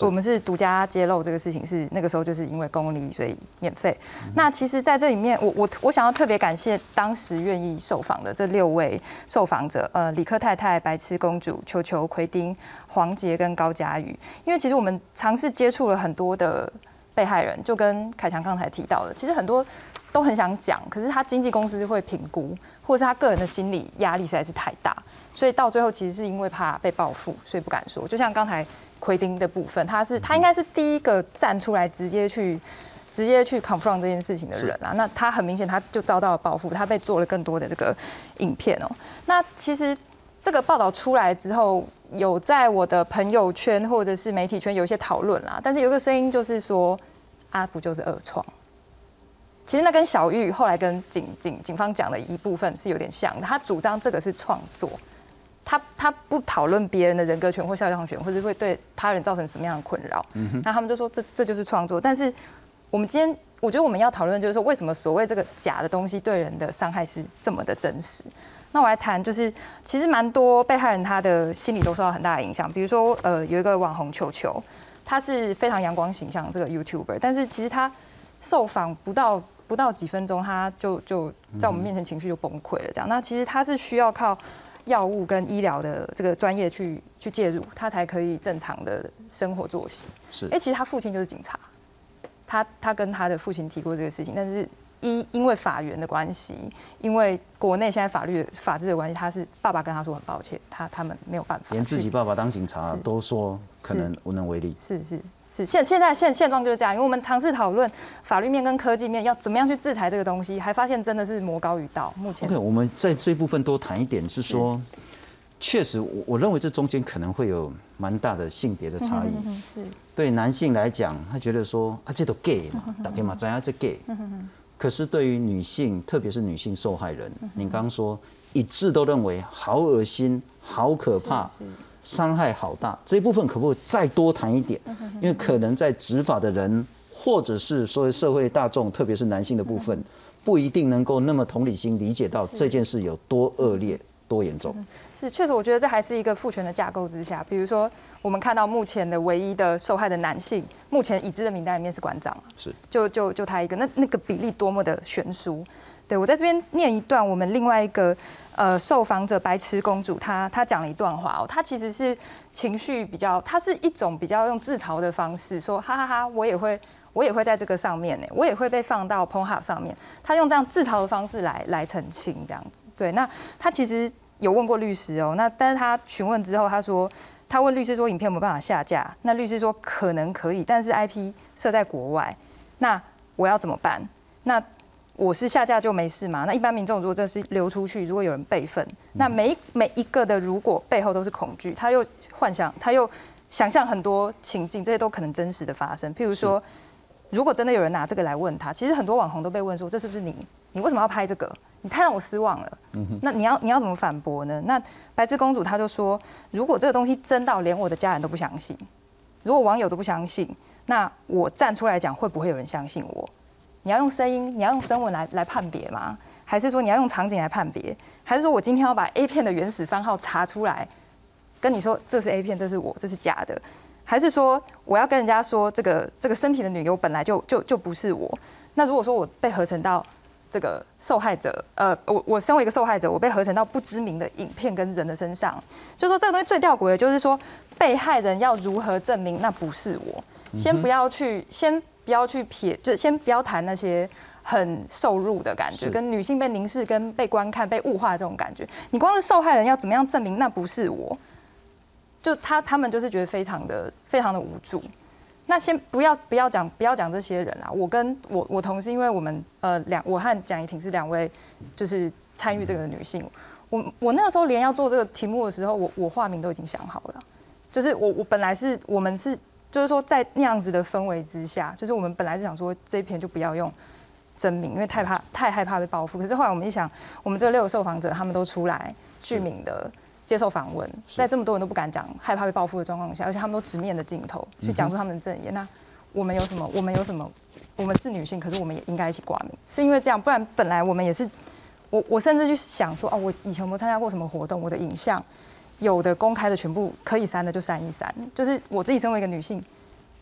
我们是独家揭露这个事情，是那个时候就是因为公理，所以免费。那其实，在这里面，我我我想要特别感谢当时愿意受访的这六位受访者，呃，李克太太、白痴公主、球球、奎丁、黄杰跟高佳宇。因为其实我们尝试接触了很多的被害人，就跟凯强刚才提到的，其实很多都很想讲，可是他经纪公司会评估，或者是他个人的心理压力实在是太大，所以到最后其实是因为怕被报复，所以不敢说。就像刚才。奎丁的部分，他是他应该是第一个站出来直接去直接去 confront 这件事情的人啊。那他很明显他就遭到了报复，他被做了更多的这个影片哦。那其实这个报道出来之后，有在我的朋友圈或者是媒体圈有一些讨论啦。但是有一个声音就是说，啊不就是二创？其实那跟小玉后来跟警警警方讲的一部分是有点像的，他主张这个是创作。他他不讨论别人的人格权或肖像权，或者会对他人造成什么样的困扰。那他们就说这这就是创作。但是我们今天我觉得我们要讨论就是说，为什么所谓这个假的东西对人的伤害是这么的真实？那我来谈，就是其实蛮多被害人他的心理都受到很大的影响。比如说，呃，有一个网红球球，他是非常阳光形象这个 YouTuber，但是其实他受访不到不到几分钟，他就就在我们面前情绪就崩溃了。这样，那其实他是需要靠。药物跟医疗的这个专业去去介入，他才可以正常的生活作息。是，哎，其实他父亲就是警察，他他跟他的父亲提过这个事情，但是因因为法源的关系，因为国内现在法律法治的关系，他是爸爸跟他说很抱歉，他他们没有办法，连自己爸爸当警察都说可能无能为力。是是。是现现在现现状就是这样，因为我们尝试讨论法律面跟科技面要怎么样去制裁这个东西，还发现真的是魔高于道。目前 OK，我们在这部分多谈一点，是说，确实我我认为这中间可能会有蛮大的性别的差异。是，对男性来讲，他觉得说啊，这都 gay 嘛，打电话怎样这 gay。可是对于女性，特别是女性受害人，你刚刚说一致都认为好恶心、好可怕。伤害好大，这一部分可不可以再多谈一点？因为可能在执法的人，或者是说社会大众，特别是男性的部分，不一定能够那么同理心理解到这件事有多恶劣、多严重。是，确实，我觉得这还是一个父权的架构之下。比如说，我们看到目前的唯一的受害的男性，目前已知的名单里面是馆长，是，就就就他一个，那那个比例多么的悬殊。对我在这边念一段，我们另外一个。呃，受访者白痴公主，她她讲了一段话哦，她其实是情绪比较，她是一种比较用自嘲的方式说，哈哈哈，我也会，我也会在这个上面呢，我也会被放到 p o n h u b 上面。她用这样自嘲的方式来来澄清这样子。对，那她其实有问过律师哦，那但是她询问之后，她说，她问律师说，影片有没有办法下架？那律师说可能可以，但是 IP 设在国外，那我要怎么办？那我是下架就没事嘛？那一般民众如果这是流出去，如果有人备份，那每每一个的如果背后都是恐惧，他又幻想，他又想象很多情境，这些都可能真实的发生。譬如说，如果真的有人拿这个来问他，其实很多网红都被问说，这是不是你？你为什么要拍这个？你太让我失望了。那你要你要怎么反驳呢？那白痴公主她就说，如果这个东西真到连我的家人都不相信，如果网友都不相信，那我站出来讲，会不会有人相信我？你要用声音，你要用声纹来来判别吗？还是说你要用场景来判别？还是说我今天要把 A 片的原始番号查出来，跟你说这是 A 片，这是我，这是假的？还是说我要跟人家说这个这个身体的女优本来就就就不是我？那如果说我被合成到这个受害者，呃，我我身为一个受害者，我被合成到不知名的影片跟人的身上，就说这个东西最吊诡的就是说被害人要如何证明那不是我？先不要去先。不要去撇，就先不要谈那些很受辱的感觉，跟女性被凝视、跟被观看、被物化这种感觉。你光是受害人要怎么样证明那不是我？就他他们就是觉得非常的非常的无助。那先不要不要讲不要讲这些人啊，我跟我我同事，因为我们呃两我和蒋怡婷是两位就是参与这个女性，我我那个时候连要做这个题目的时候，我我化名都已经想好了，就是我我本来是我们是就是说在那样子的氛围之下，就是我们本来是想说这一篇就不要用真名，因为太怕太害怕被报复。可是后来我们一想，我们这六个受访者他们都出来具名的。接受访问，在这么多人都不敢讲、害怕被报复的状况下，而且他们都直面的镜头去讲出他们的证言。那我们有什么？我们有什么？我们是女性，可是我们也应该一起挂名，是因为这样，不然本来我们也是。我我甚至去想说，哦，我以前有没有参加过什么活动？我的影像有的公开的全部可以删的就删一删。就是我自己身为一个女性，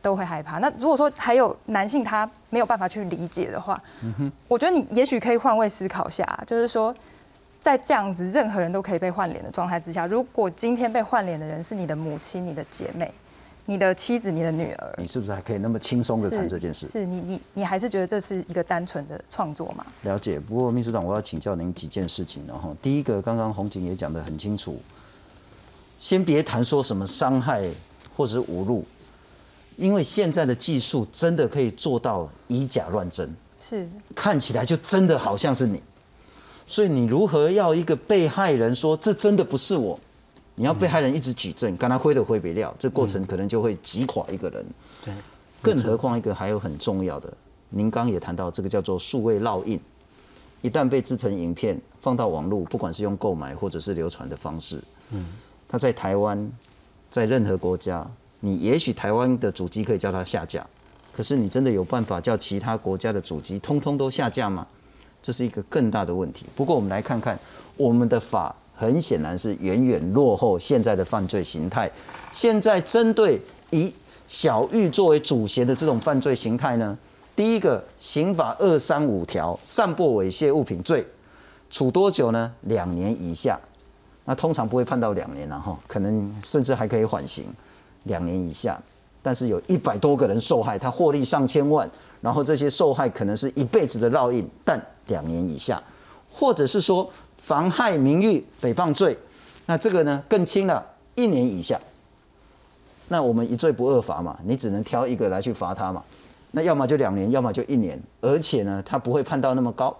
都会害怕。那如果说还有男性他没有办法去理解的话，我觉得你也许可以换位思考下，就是说。在这样子任何人都可以被换脸的状态之下，如果今天被换脸的人是你的母亲、你的姐妹、你的妻子、你的女儿，你是不是还可以那么轻松的谈这件事？是你你你还是觉得这是一个单纯的创作吗？了解。不过秘书长，我要请教您几件事情然后。第一个，刚刚洪警也讲得很清楚，先别谈说什么伤害或者是侮辱，因为现在的技术真的可以做到以假乱真，是看起来就真的好像是你。所以你如何要一个被害人说这真的不是我？你要被害人一直举证，跟他挥都挥不了，这过程可能就会击垮一个人。对，更何况一个还有很重要的，您刚也谈到这个叫做数位烙印，一旦被制成影片放到网络，不管是用购买或者是流传的方式，嗯，他在台湾，在任何国家，你也许台湾的主机可以叫它下架，可是你真的有办法叫其他国家的主机通通都下架吗？这是一个更大的问题。不过，我们来看看我们的法，很显然是远远落后现在的犯罪形态。现在针对以小玉作为主嫌的这种犯罪形态呢，第一个刑法二三五条，散播猥亵物品罪，处多久呢？两年以下。那通常不会判到两年了哈，可能甚至还可以缓刑，两年以下。但是有一百多个人受害，他获利上千万。然后这些受害可能是一辈子的烙印，但两年以下，或者是说妨害名誉、诽谤罪，那这个呢更轻了，一年以下。那我们一罪不二罚嘛，你只能挑一个来去罚他嘛。那要么就两年，要么就一年，而且呢，他不会判到那么高。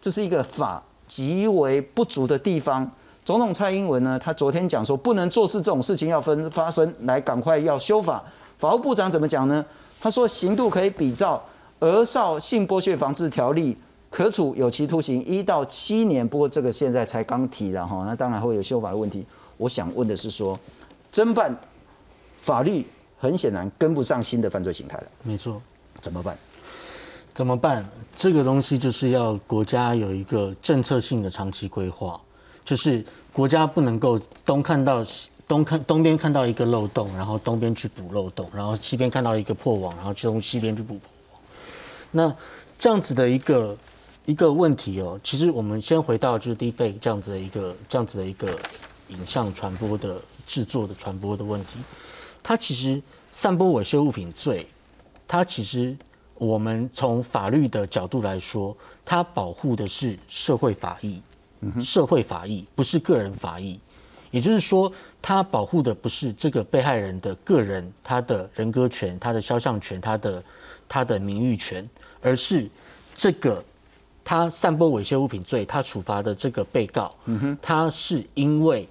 这是一个法极为不足的地方。总统蔡英文呢，他昨天讲说不能做事，这种事情要分发生，来赶快要修法。法务部长怎么讲呢？他说刑度可以比照《儿少性剥削防治条例》，可处有期徒刑一到七年。不过这个现在才刚提了哈，那当然会有修法的问题。我想问的是说，侦办法律很显然跟不上新的犯罪形态了。没错，怎么办？怎么办？这个东西就是要国家有一个政策性的长期规划，就是国家不能够东看到西。东看东边看到一个漏洞，然后东边去补漏洞，然后西边看到一个破网，然后就从西边去补破网。那这样子的一个一个问题哦，其实我们先回到就是 deepfake 这样子的一个这样子的一个影像传播的制作的传播的问题，它其实散播猥亵物品罪，它其实我们从法律的角度来说，它保护的是社会法益，社会法益不是个人法益。也就是说，他保护的不是这个被害人的个人他的人格权、他的肖像权、他的他的名誉权，而是这个他散播猥亵物品罪，他处罚的这个被告，他是因为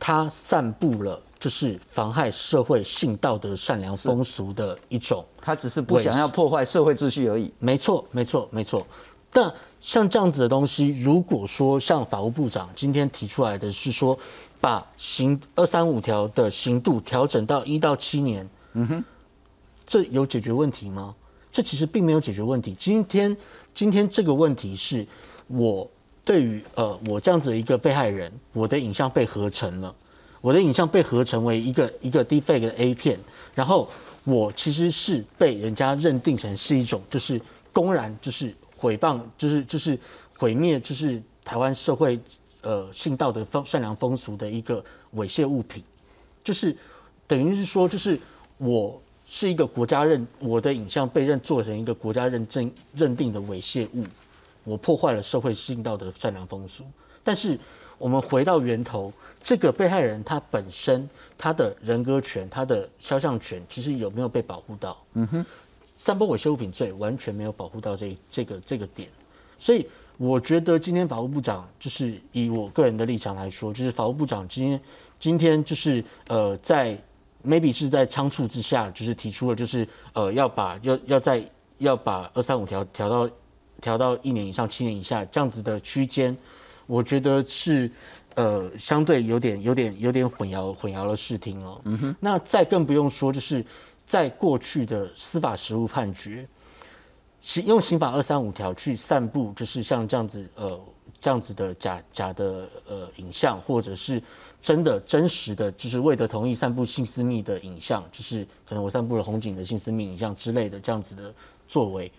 他散布了就是妨害社会性道德善良风俗的一种，他只是不想要破坏社会秩序而已。没错，没错，没错。但像这样子的东西，如果说像法务部长今天提出来的是说。把刑二三五条的刑度调整到一到七年，嗯哼，这有解决问题吗？这其实并没有解决问题。今天今天这个问题是，我对于呃我这样子一个被害人，我的影像被合成了，我的影像被合成为一个一个 deepfake 的 A 片，然后我其实是被人家认定成是一种就是公然就是毁谤，就是就是毁灭，就是台湾社会。呃，性道德风善良风俗的一个猥亵物品，就是等于是说，就是我是一个国家认我的影像被认做成一个国家认证认定的猥亵物，我破坏了社会性道德善良风俗。但是我们回到源头，这个被害人他本身他的人格权、他的肖像权，其实有没有被保护到？嗯哼，散播猥亵物品罪完全没有保护到这这个这个点，所以我觉得今天法务部长就是以我个人的立场来说，就是法务部长今天今天就是呃在 maybe 是在仓促之下，就是提出了就是呃要把要要在要把二三五条调到调到一年以上七年以下这样子的区间。我觉得是，呃，相对有点、有点、有点混淆、混淆了视听哦。嗯哼。那再更不用说，就是在过去的司法实务判决，刑用刑法二三五条去散布，就是像这样子，呃，这样子的假假的呃影像，或者是真的真实的，就是未得同意散布性私密的影像，就是可能我散布了红警的性私密影像之类的这样子的作为，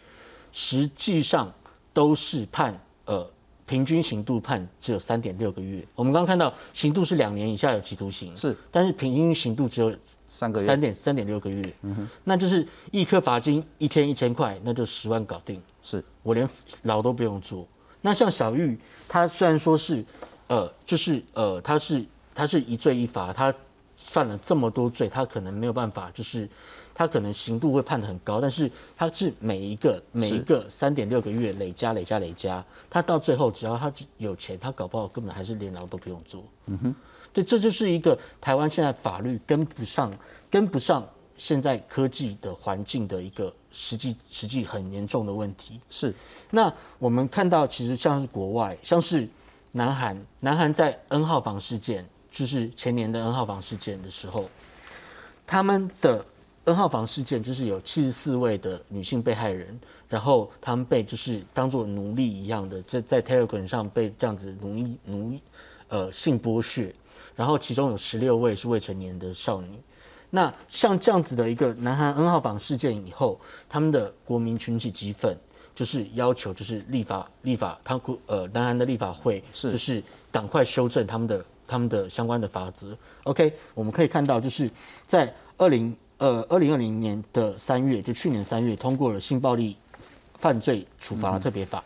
实际上都是判呃。平均刑度判只有三点六个月。我们刚刚看到刑度是两年以下有期徒刑，是，但是平均刑度只有三个月，三点三点六个月。嗯哼，那就是一颗罚金一天一千块，那就十万搞定。是我连牢都不用做。那像小玉，他虽然说是，呃，就是呃，他是他是一罪一罚，他犯了这么多罪，他可能没有办法就是。他可能刑度会判得很高，但是他是每一个每一个三点六个月累加累加累加，他到最后只要他有钱，他搞不好根本还是连牢都不用做。嗯哼，对，这就是一个台湾现在法律跟不上跟不上现在科技的环境的一个实际实际很严重的问题。是，那我们看到其实像是国外，像是南韩，南韩在 N 号房事件，就是前年的 N 号房事件的时候，他们的。N 号房事件就是有七十四位的女性被害人，然后他们被就是当做奴隶一样的，在在 Telegram 上被这样子奴役奴役，呃性剥削，然后其中有十六位是未成年的少女。那像这样子的一个南韩 N 号房事件以后，他们的国民群体激愤，就是要求就是立法立法，他国呃南韩的立法会是就是赶快修正他们的他们的相关的法则。OK，我们可以看到就是在二零。呃，二零二零年的三月，就去年三月，通过了性暴力犯罪处罚特别法。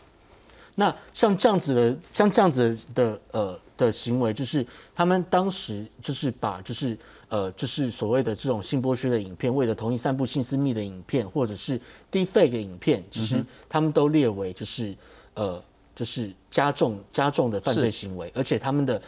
那像这样子的，像这样子的呃的行为，就是他们当时就是把就是呃就是所谓的这种性剥削的影片，为了同意散布性私密的影片，或者是 deepfake 影片，其实他们都列为就是呃就是加重加重的犯罪行为，而且他们的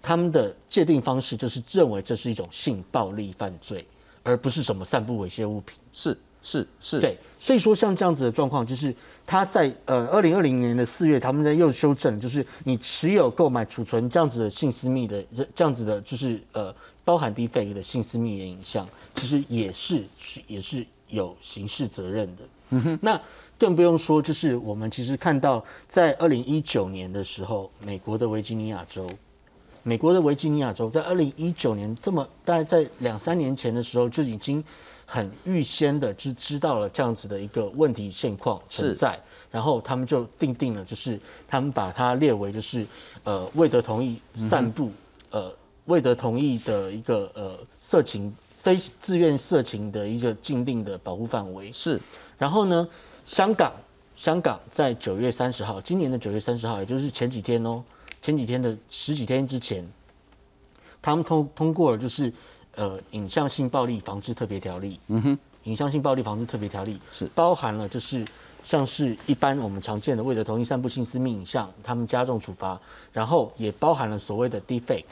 他们的界定方式就是认为这是一种性暴力犯罪。而不是什么散布猥亵物品，是是是，对，所以说像这样子的状况，就是他在呃二零二零年的四月，他们在又修正，就是你持有、购买、储存这样子的性私密的这样子的，就是呃包含低费的性私密的影像，其实也是是也是有刑事责任的。嗯哼，那更不用说，就是我们其实看到在二零一九年的时候，美国的维吉尼亚州。美国的维吉尼亚州在二零一九年，这么大概在两三年前的时候就已经很预先的就知道了这样子的一个问题现况存在，然后他们就定定了，就是他们把它列为就是呃未得同意散布呃未得同意的一个呃色情非自愿色情的一个禁令的保护范围。是，然后呢，香港香港在九月三十号，今年的九月三十号，也就是前几天哦。前几天的十几天之前，他们通通过了，就是呃影像性暴力防治特别条例。嗯哼，影像性暴力防治特别条例是包含了，就是像是一般我们常见的为了同意散布性私密影像，他们加重处罚，然后也包含了所谓的 deepfake。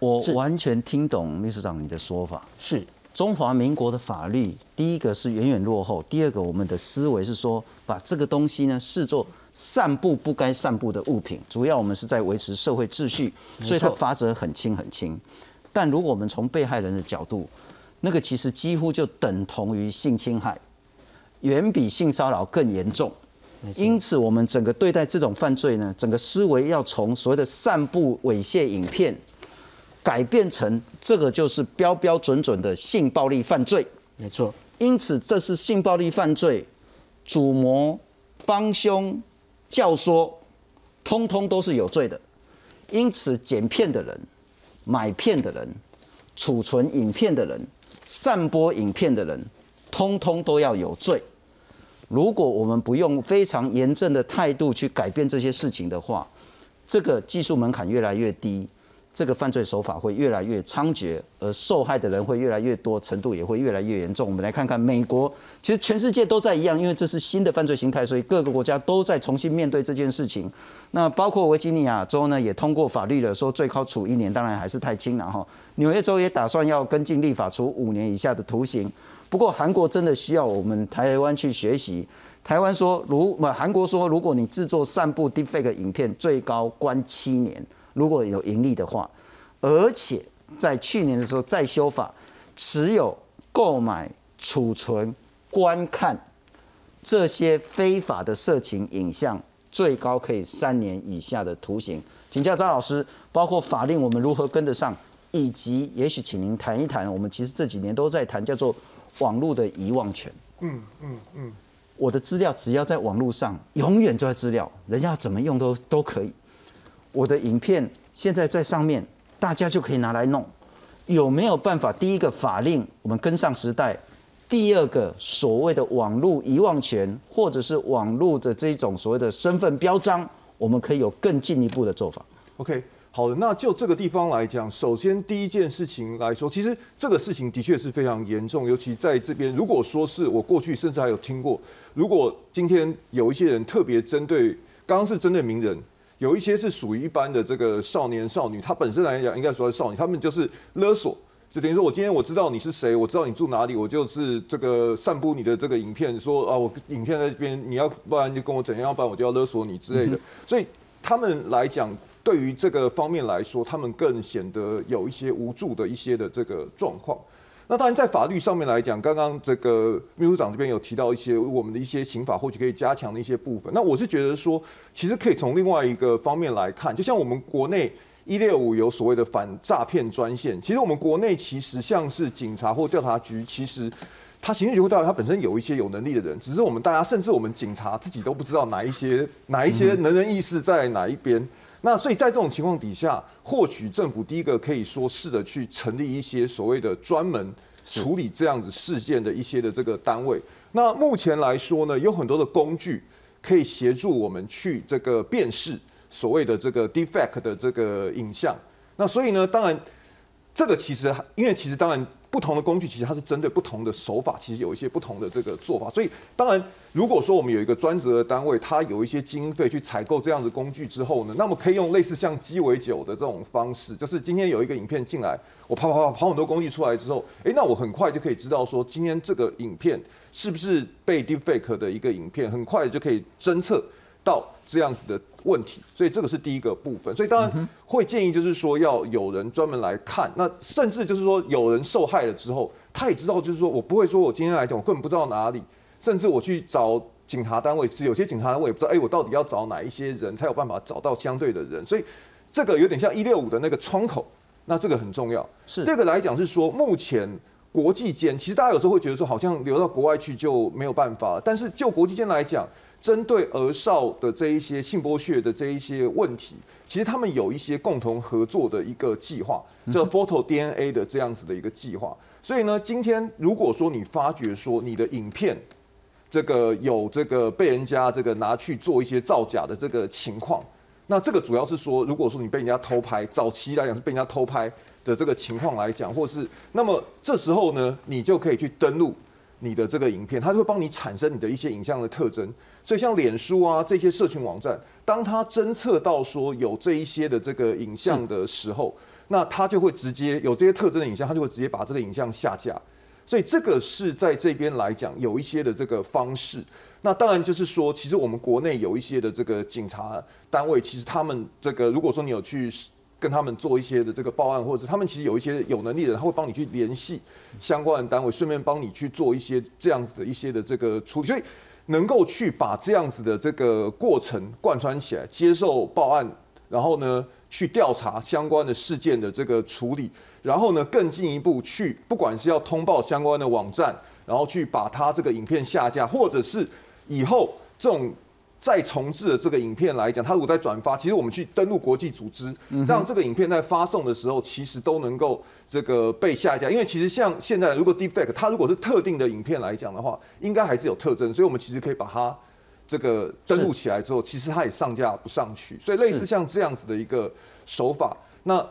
我完全听懂秘书长你的说法，是中华民国的法律，第一个是远远落后，第二个我们的思维是说把这个东西呢视作。散布不该散布的物品，主要我们是在维持社会秩序，所以它罚则很轻很轻。但如果我们从被害人的角度，那个其实几乎就等同于性侵害，远比性骚扰更严重。因此，我们整个对待这种犯罪呢，整个思维要从所谓的散布猥亵影片，改变成这个就是标标准准的性暴力犯罪。没错。因此，这是性暴力犯罪，主谋帮凶。教唆，通通都是有罪的，因此剪片的人、买片的人、储存影片的人、散播影片的人，通通都要有罪。如果我们不用非常严正的态度去改变这些事情的话，这个技术门槛越来越低。这个犯罪手法会越来越猖獗，而受害的人会越来越多，程度也会越来越严重。我们来看看美国，其实全世界都在一样，因为这是新的犯罪形态，所以各个国家都在重新面对这件事情。那包括维吉尼亚州呢，也通过法律了，说最高处一年，当然还是太轻了哈。纽约州也打算要跟进立法，处五年以下的徒刑。不过韩国真的需要我们台湾去学习。台湾说，如不韩国说，如果你制作散布 deepfake 影片，最高关七年。如果有盈利的话，而且在去年的时候再修法，持有、购买、储存、观看这些非法的色情影像，最高可以三年以下的徒刑。请教张老师，包括法令我们如何跟得上，以及也许请您谈一谈，我们其实这几年都在谈叫做网络的遗忘权。嗯嗯嗯，我的资料只要在网络上，永远就在资料，人家怎么用都都可以。我的影片现在在上面，大家就可以拿来弄。有没有办法？第一个法令，我们跟上时代；第二个所谓的网络遗忘权，或者是网络的这种所谓的身份标章，我们可以有更进一步的做法。OK，好的。那就这个地方来讲，首先第一件事情来说，其实这个事情的确是非常严重，尤其在这边，如果说是我过去甚至还有听过，如果今天有一些人特别针对，刚刚是针对名人。有一些是属于一般的这个少年少女，他本身来讲应该说是少女，他们就是勒索，就等于说我今天我知道你是谁，我知道你住哪里，我就是这个散布你的这个影片，说啊我影片在这边，你要不然就跟我怎样，要不然我就要勒索你之类的。所以他们来讲，对于这个方面来说，他们更显得有一些无助的一些的这个状况。那当然，在法律上面来讲，刚刚这个秘书长这边有提到一些我们的一些刑法或许可以加强的一些部分。那我是觉得说，其实可以从另外一个方面来看，就像我们国内一六五有所谓的反诈骗专线，其实我们国内其实像是警察或调查局，其实他刑事局会调查，他本身有一些有能力的人，只是我们大家甚至我们警察自己都不知道哪一些哪一些能人异士在哪一边。那所以在这种情况底下，或许政府第一个可以说试着去成立一些所谓的专门处理这样子事件的一些的这个单位。那目前来说呢，有很多的工具可以协助我们去这个辨识所谓的这个 defect 的这个影像。那所以呢，当然这个其实因为其实当然。不同的工具其实它是针对不同的手法，其实有一些不同的这个做法。所以当然，如果说我们有一个专责的单位，它有一些经费去采购这样的工具之后呢，那么可以用类似像鸡尾酒的这种方式，就是今天有一个影片进来，我啪啪啪跑很多工具出来之后，哎，那我很快就可以知道说今天这个影片是不是被 deepfake 的一个影片，很快就可以侦测。到这样子的问题，所以这个是第一个部分。所以当然会建议，就是说要有人专门来看。那甚至就是说有人受害了之后，他也知道，就是说我不会说我今天来讲，我根本不知道哪里。甚至我去找警察单位，有些警察单位也不知道，哎，我到底要找哪一些人才有办法找到相对的人。所以这个有点像一六五的那个窗口。那这个很重要。是这个来讲是说，目前国际间其实大家有时候会觉得说，好像流到国外去就没有办法。但是就国际间来讲，针对儿少的这一些性剥削的这一些问题，其实他们有一些共同合作的一个计划，叫 Photo DNA 的这样子的一个计划。所以呢，今天如果说你发觉说你的影片这个有这个被人家这个拿去做一些造假的这个情况，那这个主要是说，如果说你被人家偷拍，早期来讲是被人家偷拍的这个情况来讲，或是那么这时候呢，你就可以去登录你的这个影片，它就会帮你产生你的一些影像的特征。所以像脸书啊这些社群网站，当它侦测到说有这一些的这个影像的时候，那它就会直接有这些特征的影像，它就会直接把这个影像下架。所以这个是在这边来讲有一些的这个方式。那当然就是说，其实我们国内有一些的这个警察单位，其实他们这个如果说你有去跟他们做一些的这个报案，或者他们其实有一些有能力的人，他会帮你去联系相关的单位，顺便帮你去做一些这样子的一些的这个处理。所以。能够去把这样子的这个过程贯穿起来，接受报案，然后呢去调查相关的事件的这个处理，然后呢更进一步去，不管是要通报相关的网站，然后去把它这个影片下架，或者是以后这种。再重置的这个影片来讲，它如果在转发，其实我们去登录国际组织，让这个影片在发送的时候，其实都能够这个被下架。因为其实像现在，如果 deepfake，它如果是特定的影片来讲的话，应该还是有特征，所以我们其实可以把它这个登录起来之后，其实它也上架不上去，所以类似像这样子的一个手法，那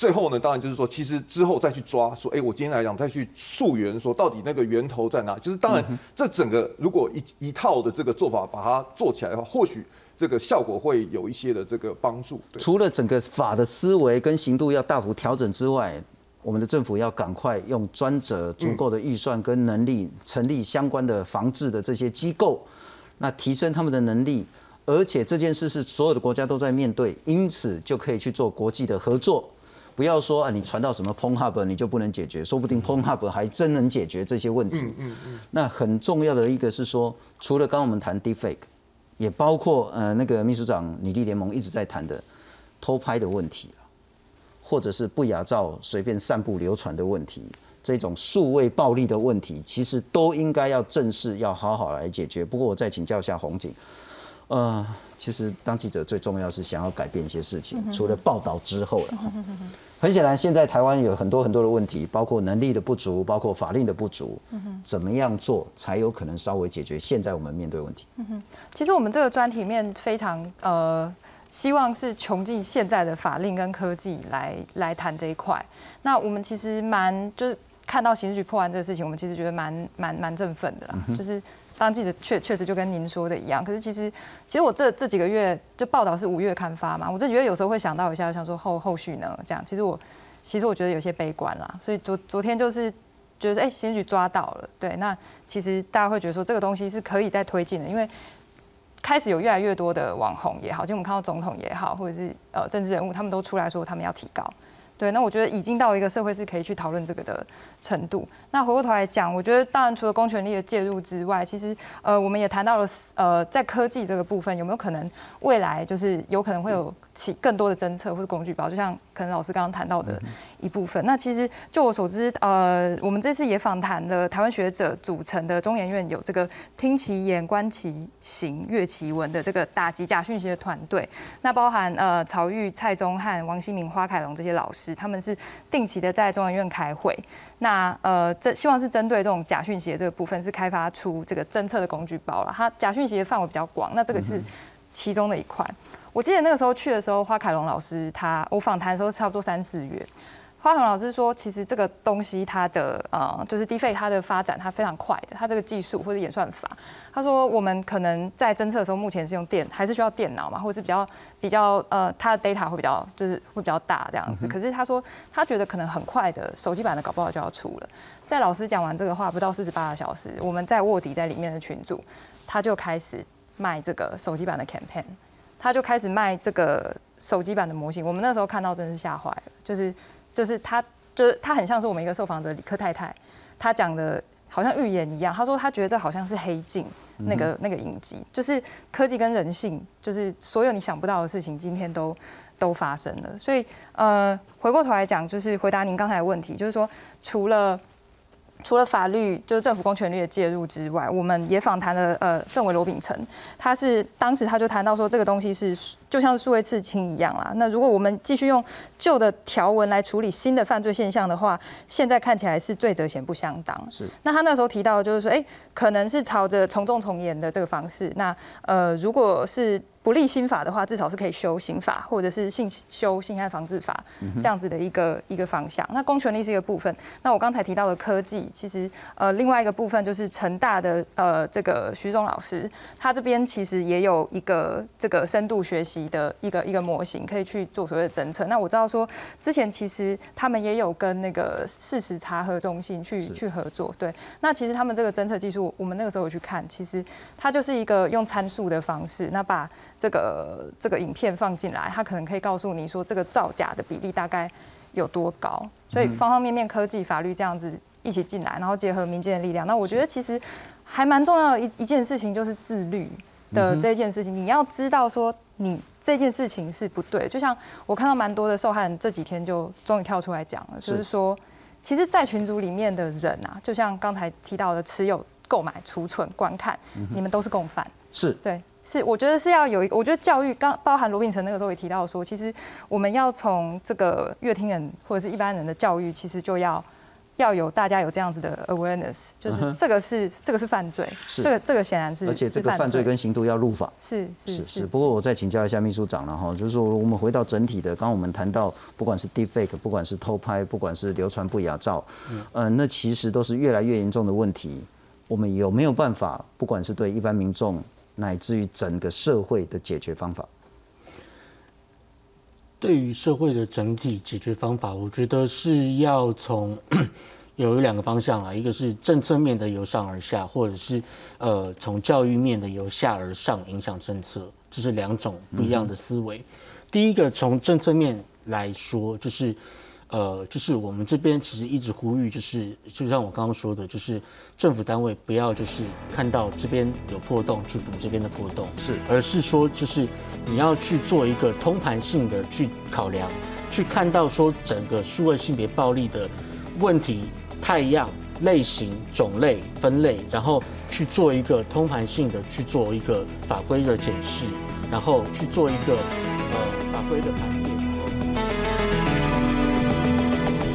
最后呢，当然就是说，其实之后再去抓，说，哎，我今天来讲再去溯源，说到底那个源头在哪？就是当然，这整个如果一一套的这个做法把它做起来的话，或许这个效果会有一些的这个帮助。除了整个法的思维跟行度要大幅调整之外，我们的政府要赶快用专责足够的预算跟能力，成立相关的防治的这些机构。那提升他们的能力，而且这件事是所有的国家都在面对，因此就可以去做国际的合作。不要说啊，你传到什么 PornHub 你就不能解决，说不定 PornHub 还真能解决这些问题。嗯嗯。那很重要的一个是说，除了刚刚我们谈 Deepfake，也包括呃那个秘书长女力联盟一直在谈的偷拍的问题或者是不雅照随便散布流传的问题。这种数位暴力的问题，其实都应该要正视，要好好来解决。不过我再请教一下红警，呃，其实当记者最重要是想要改变一些事情，除了报道之后了。很显然，现在台湾有很多很多的问题，包括能力的不足，包括法令的不足。怎么样做才有可能稍微解决现在我们面对问题？其实我们这个专题面非常呃。希望是穷尽现在的法令跟科技来来谈这一块。那我们其实蛮就是看到刑事局破案这个事情，我们其实觉得蛮蛮蛮振奋的啦。就是当记者确确实就跟您说的一样。可是其实其实我这这几个月就报道是五月刊发嘛，我这几月有时候会想到一下，想说后后续呢这样。其实我其实我觉得有些悲观啦。所以昨昨天就是觉得哎，刑事局抓到了，对，那其实大家会觉得说这个东西是可以再推进的，因为。开始有越来越多的网红也好，就我们看到总统也好，或者是呃政治人物，他们都出来说他们要提高。对，那我觉得已经到一个社会是可以去讨论这个的程度。那回过头来讲，我觉得当然除了公权力的介入之外，其实呃我们也谈到了呃在科技这个部分有没有可能未来就是有可能会有起更多的侦测或者工具包，就像可能老师刚刚谈到的。一部分。那其实就我所知，呃，我们这次也访谈了台湾学者组成的中研院有这个听其言观其行阅其文的这个打击假讯息的团队。那包含呃曹玉、蔡宗汉、王新明、花凯龙这些老师，他们是定期的在中研院开会。那呃，这希望是针对这种假讯息的这个部分，是开发出这个侦测的工具包了。它假讯息的范围比较广，那这个是其中的一块。我记得那个时候去的时候，花凯龙老师他我访谈的时候差不多三四月。花恒老师说，其实这个东西它的呃，就是低费它的发展它非常快的，它这个技术或者演算法，他说我们可能在侦测的时候，目前是用电，还是需要电脑嘛，或者是比较比较呃，它的 data 会比较就是会比较大这样子。可是他说他觉得可能很快的手机版的搞不好就要出了。在老师讲完这个话不到四十八个小时，我们在卧底在里面的群组，他就开始卖这个手机版的 campaign，他就开始卖这个手机版的模型。我们那时候看到真的是吓坏了，就是。就是他，就是他很像是我们一个受访者李克太太，他讲的好像预言一样。他说他觉得这好像是黑镜那个那个影集，就是科技跟人性，就是所有你想不到的事情，今天都都发生了。所以呃，回过头来讲，就是回答您刚才的问题，就是说除了。除了法律就是政府公权力的介入之外，我们也访谈了呃政委罗秉成，他是当时他就谈到说这个东西是就像数位刺青一样啦。那如果我们继续用旧的条文来处理新的犯罪现象的话，现在看起来是罪责嫌不相当。是。那他那时候提到就是说，哎，可能是朝着从重从严的这个方式。那呃，如果是。不立新法的话，至少是可以修刑法，或者是性修性案防治法这样子的一个一个方向。那公权力是一个部分。那我刚才提到的科技，其实呃另外一个部分就是成大的呃这个徐总老师，他这边其实也有一个这个深度学习的一个一个模型，可以去做所谓的侦测。那我知道说之前其实他们也有跟那个事实查核中心去去合作。对，那其实他们这个侦测技术，我们那个时候有去看，其实它就是一个用参数的方式，那把这个这个影片放进来，它可能可以告诉你说这个造假的比例大概有多高。所以方方面面科技、法律这样子一起进来，然后结合民间的力量，那我觉得其实还蛮重要的一一件事情就是自律的这件事情。你要知道说你这件事情是不对。就像我看到蛮多的受害人这几天就终于跳出来讲了，就是说，其实，在群组里面的人啊，就像刚才提到的持有、购买、储存、观看，你们都是共犯。是对。是，我觉得是要有一个，我觉得教育刚包含罗秉成那个时候也提到说，其实我们要从这个乐听人或者是一般人的教育，其实就要要有大家有这样子的 awareness，就是这个是这个是犯罪，这个这个显然是，而且这个犯罪跟刑度要入法，是是是。不过我再请教一下秘书长了哈，就是说我们回到整体的，刚刚我们谈到，不管是 deepfake，不管是偷拍，不管是流传不雅照，嗯，那其实都是越来越严重的问题。我们有没有办法，不管是对一般民众，乃至于整个社会的解决方法？对于社会的整体解决方法，我觉得是要从有两个方向啊，一个是政策面的由上而下，或者是呃从教育面的由下而上影响政策，这是两种不一样的思维。第一个从政策面来说，就是。呃，就是我们这边其实一直呼吁，就是就像我刚刚说的，就是政府单位不要就是看到这边有破洞去补这边的破洞，是，而是说就是你要去做一个通盘性的去考量，去看到说整个数位性别暴力的问题、太样、类型、种类、分类，然后去做一个通盘性的去做一个法规的检视，然后去做一个呃法规的判。